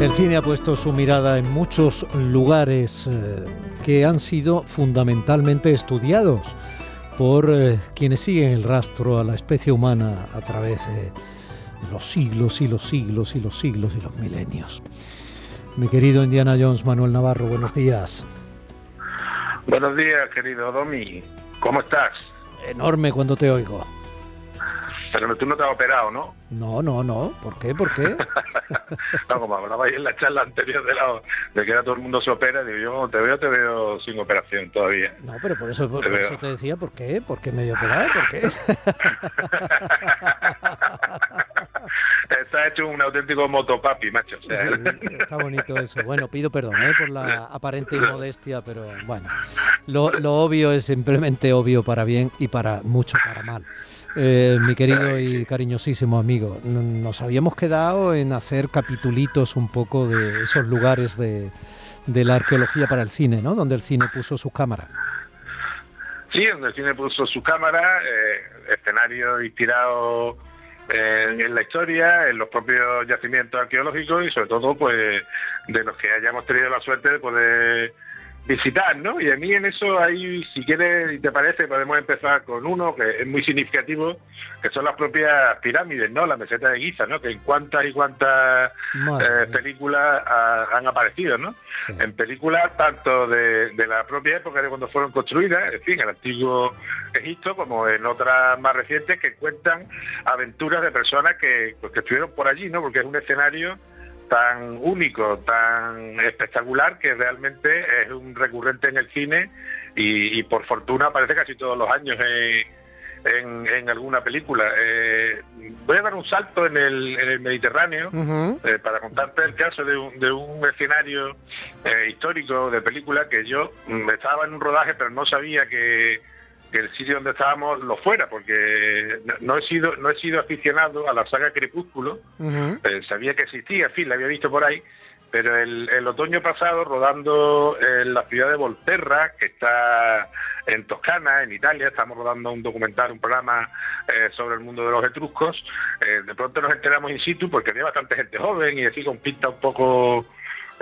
El cine ha puesto su mirada en muchos lugares eh, que han sido fundamentalmente estudiados por eh, quienes siguen el rastro a la especie humana a través de los siglos y los siglos y los siglos y los milenios. Mi querido Indiana Jones, Manuel Navarro, buenos días. Buenos días, querido Domi. ¿Cómo estás? Enorme cuando te oigo. Pero tú no te has operado, ¿no? No, no, no. ¿Por qué? ¿Por qué? no, como hablabais en la charla anterior de, la, de que ahora todo el mundo se opera, digo, yo te veo, te veo sin operación todavía. No, pero por eso, por, eso te decía, ¿por qué? ¿Por qué medio operado? ¿Por qué? Está hecho un auténtico motopapi, macho. está bonito eso. Bueno, pido perdón ¿eh? por la aparente inmodestia, pero bueno, lo, lo obvio es simplemente obvio para bien y para mucho para mal. Eh, mi querido y cariñosísimo amigo, nos habíamos quedado en hacer capitulitos un poco de esos lugares de, la arqueología para el cine, ¿no? Donde el cine puso su cámara. Sí, donde el cine puso su cámara, eh, escenario inspirado eh, en la historia, en los propios yacimientos arqueológicos y sobre todo, pues, de los que hayamos tenido la suerte de poder visitar, ¿no? Y a mí en eso ahí, si quieres y te parece, podemos empezar con uno que es muy significativo, que son las propias pirámides, ¿no? La meseta de Giza, ¿no? Que en cuántas y cuántas eh, películas han aparecido, ¿no? En películas tanto de, la propia época de cuando fueron construidas, en fin, el antiguo Egipto, como en otras más recientes que cuentan aventuras de personas que, pues, que estuvieron por allí, ¿no? Porque es un escenario tan único, tan espectacular, que realmente es un recurrente en el cine y, por fortuna aparece casi todos los años en, en, alguna película. Eh, voy a dar un salto en el, en el Mediterráneo eh, para contarte el caso de un, de un escenario eh, histórico de película que yo mm, estaba en un rodaje pero no sabía que que el sitio donde estábamos lo fuera, porque no he sido no he sido aficionado a la saga Crepúsculo, eh, sabía que existía, en fin, la había visto por ahí, pero el, el, otoño pasado, rodando en la ciudad de Volterra, que está en Toscana, en Italia, estamos rodando un documental, un programa eh, sobre el mundo de los etruscos, eh, de pronto nos enteramos in situ porque había bastante gente joven y así con pinta un poco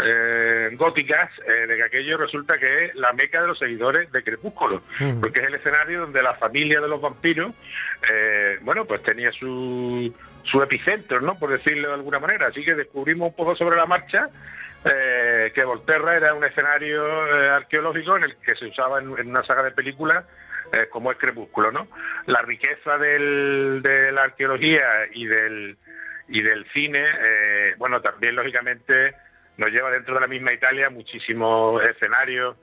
eh, góticas eh, de que aquello resulta que es la meca de los seguidores de Crepúsculo, porque es el escenario donde la familia de los vampiros, eh, bueno, pues tenía su, su epicentro, ¿no? Por decirlo de alguna manera. Así que descubrimos un poco sobre la marcha que Volterra era un escenario arqueológico en el que se usaba en, una saga de películas como es Crepúsculo, ¿no? La riqueza del, de la arqueología y del y del cine, bueno, también lógicamente nos lleva dentro de la misma Italia muchísimos escenarios.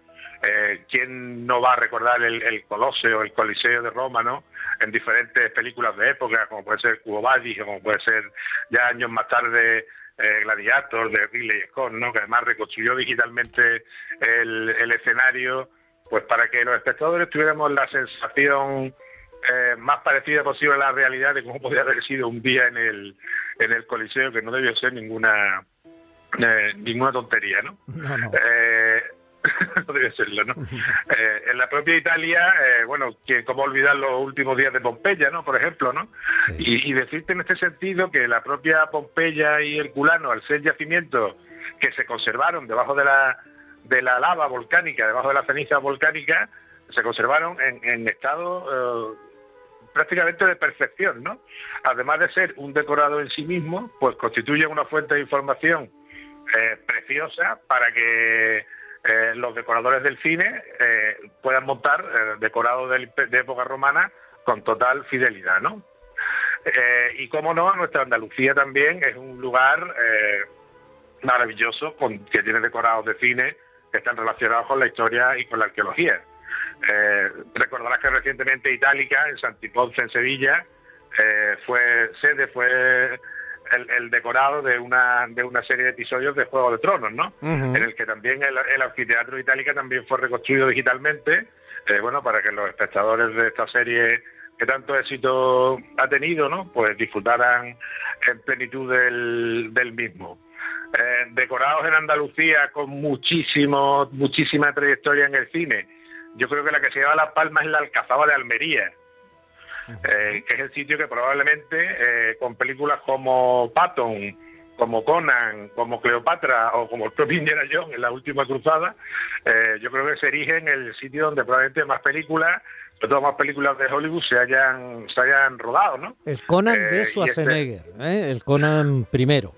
Eh, ¿Quién no va a recordar el, el el Coliseo de Roma, ¿no? En diferentes películas de época, como puede ser Cubo Badis, como puede ser ya años más tarde eh, Gladiator de Ridley Scott, ¿no? Que además reconstruyó digitalmente el, el escenario, pues para que los espectadores tuviéramos la sensación eh, más parecida posible a la realidad de cómo podría haber sido un día en el, en el Coliseo, que no debió ser ninguna eh, ninguna tontería, ¿no? No, no. Eh, debe serlo, ¿no? Eh, en la propia Italia, eh, bueno, que cómo olvidar los últimos días de Pompeya, ¿no? Por ejemplo, ¿no? Y, decirte en este sentido que la propia Pompeya y Herculano, al ser yacimientos que se conservaron debajo de la, de la lava volcánica, debajo de la ceniza volcánica, se conservaron en, en estado prácticamente de perfección, ¿no? Además de ser un decorado en sí mismo, pues constituye una fuente de información eh, preciosa para que eh, los decoradores del cine eh, puedan montar decorados de, época romana con total fidelidad, ¿no? y como no, nuestra Andalucía también es un lugar maravilloso con, que tiene decorados de cine que están relacionados con la historia y con la arqueología. recordarás que recientemente Itálica, en Santiponce, en Sevilla, fue sede, fue el, decorado de una, de una serie de episodios de Juego de Tronos, ¿no? En el que también el, el anfiteatro Itálica también fue reconstruido digitalmente, eh, bueno, para que los espectadores de esta serie que tanto éxito ha tenido, ¿no? Pues disfrutaran en plenitud del, del mismo. Eh, decorados en Andalucía con muchísimo, muchísima trayectoria en el cine. Yo creo que la que se lleva las palmas es la Alcazaba de Almería, eh, que es el sitio que probablemente eh, con películas como Patton, como Conan, como Cleopatra o como el propio Indiana Jones en la última cruzada, yo creo que se erige en el sitio donde probablemente más películas, todas más películas de Hollywood se hayan, se hayan rodado, ¿no? El Conan de este Schwarzenegger, el Conan primero.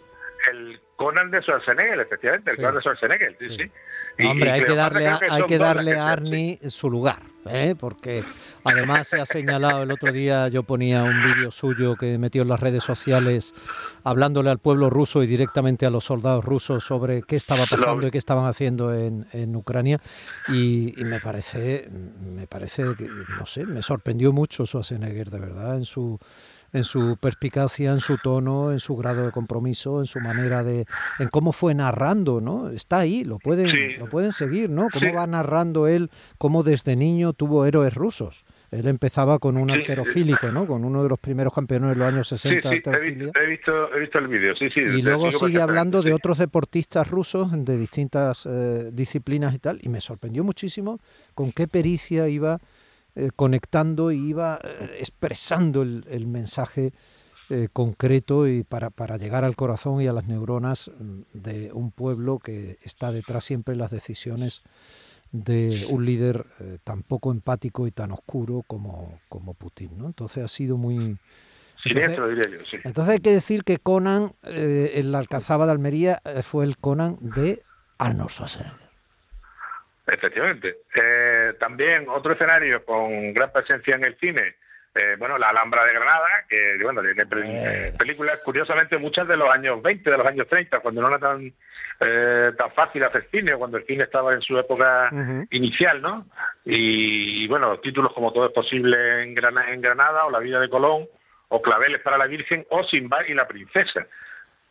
Conan de Schwarzenegger, efectivamente, el Conan de Schwarzenegger, sí, sí. Hombre, hay que darle, a, hay que darle a Arnie su lugar, ¿eh? porque además se ha señalado el otro día, yo ponía un vídeo suyo que metió en las redes sociales hablándole al pueblo ruso y directamente a los soldados rusos sobre qué estaba pasando y qué estaban haciendo en, en Ucrania y, y, me parece, me parece que, no sé, me sorprendió mucho Schwarzenegger, de verdad, en su en su perspicacia, en su tono, en su grado de compromiso, en su manera de, en cómo fue narrando, ¿no? Está ahí, lo pueden, lo pueden seguir, ¿no? Cómo va narrando él, cómo desde niño tuvo héroes rusos. Él empezaba con un arterofílico, ¿no? Con uno de los primeros campeones de los años 60 sí, He visto, he visto, el vídeo, sí, sí. Y luego sigue hablando de otros deportistas rusos de distintas eh, disciplinas y tal, y me sorprendió muchísimo con qué pericia iba eh, conectando y iba eh, expresando el, mensaje eh, concreto y para, para, llegar al corazón y a las neuronas mm, de un pueblo que está detrás siempre de las decisiones de un líder tan poco empático y tan oscuro como, como Putin. ¿no? Entonces ha sido muy... Entonces, entonces hay que decir que Conan, en la Alcazaba de Almería, fue el Conan de Arnold Schwarzenegger. Efectivamente. Eh, también otro escenario con gran presencia en el cine, eh, bueno, la Alhambra de Granada, que bueno, tiene eh. películas, curiosamente, muchas de los años 20, de los años 30, cuando no era tan, tan fácil hacer cine, cuando el cine estaba en su época inicial, ¿no? Y, bueno, títulos como Todo es posible en Granada, en Granada, o La vida de Colón, o Claveles para la Virgen, o Simba y la Princesa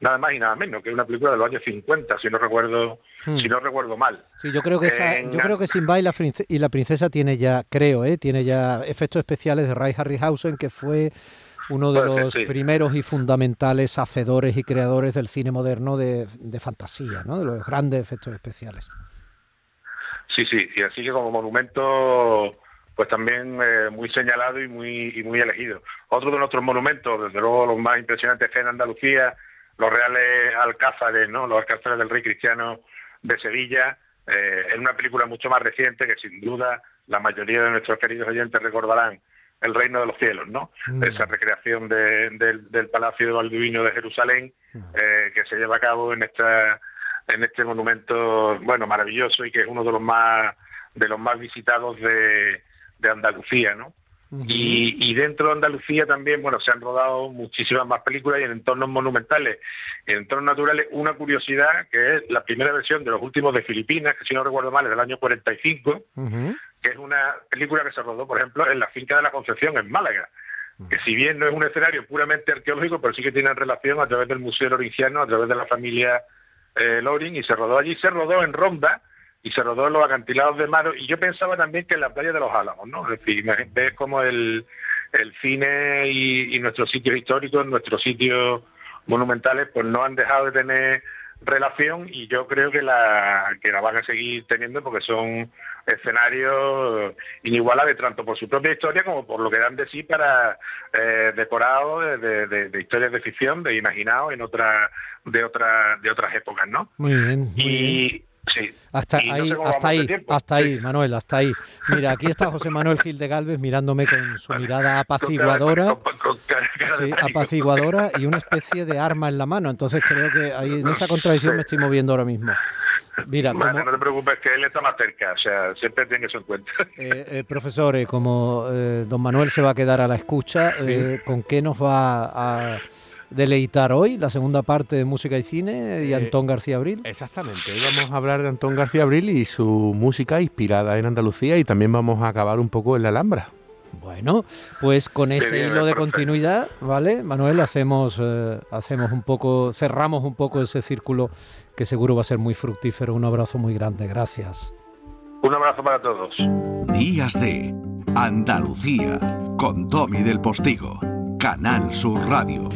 nada más y nada menos, que es una película de los años 50, si no recuerdo, hmm. si no recuerdo mal. Sí, yo creo que yo creo que Simba y la, y la princesa tiene ya, creo, ¿eh? tiene ya efectos especiales de Ray Harryhausen, que fue uno de los primeros y fundamentales hacedores y creadores del cine moderno de, fantasía, ¿no? de los grandes efectos especiales. Sí, sí, y así que como monumento, pues también eh, muy señalado y muy, y muy elegido. Otro de nuestros monumentos, desde luego los más impresionantes en Andalucía, los reales alcázares, ¿no? los alcázares del rey cristiano de Sevilla, eh, en una película mucho más reciente que sin duda la mayoría de nuestros queridos oyentes recordarán, El Reino de los Cielos, ¿no? Mm. Esa recreación del Palacio de Balduino de Jerusalén mm. eh, que se lleva a cabo en esta en este monumento, bueno, maravilloso y que es uno de los más de los más visitados de, de Andalucía, ¿no? Y, dentro de Andalucía también, bueno, se han rodado muchísimas más películas y en entornos monumentales, en entornos naturales. Una curiosidad que es la primera versión de los últimos de Filipinas, que si no recuerdo mal es del año 45, que es una película que se rodó, por ejemplo, en la finca de la Concepción, en Málaga. Que si bien no es un escenario puramente arqueológico, pero sí que tiene relación a través del Museo Lorinciano, a través de la familia eh, Loring, y se rodó allí, se rodó en Ronda, y se rodó en los acantilados de Maro y yo pensaba también que en la playa de los Álamos, ¿no? Es decir, ves como el, el cine y, nuestros sitios históricos, nuestros sitios monumentales, pues no han dejado de tener relación y yo creo que la que la van a seguir teniendo porque son escenarios inigualables tanto por su propia historia como por lo que dan de sí para eh, decorados de, de, historias de ficción de imaginados en otra de otra de otras épocas no muy bien y Sí. Hasta ahí, hasta ahí, hasta ahí, Manuel, hasta ahí. Mira, aquí está José Manuel Gil de Galvez mirándome con su mirada apaciguadora, sí, apaciguadora y una especie de arma en la mano. Entonces creo que ahí en esa contradicción me estoy moviendo ahora mismo. Mira, no te preocupes, que él está más cerca, o sea, siempre tiene eso en cuenta. Eh, eh, profesor, como eh, don Manuel se va a quedar a la escucha, ¿con qué nos va a deleitar hoy, la segunda parte de Música y Cine y eh, Antón García Abril. Exactamente, hoy vamos a hablar de Antón García Abril y su música inspirada en Andalucía y también vamos a acabar un poco en la Alhambra. Bueno, pues con ese hilo de continuidad, ¿vale? Manuel, hacemos, eh, hacemos un poco, cerramos un poco ese círculo que seguro va a ser muy fructífero. Un abrazo muy grande, gracias. Un abrazo para todos. Días de Andalucía con Tommy del Postigo, Canal Sur Radio.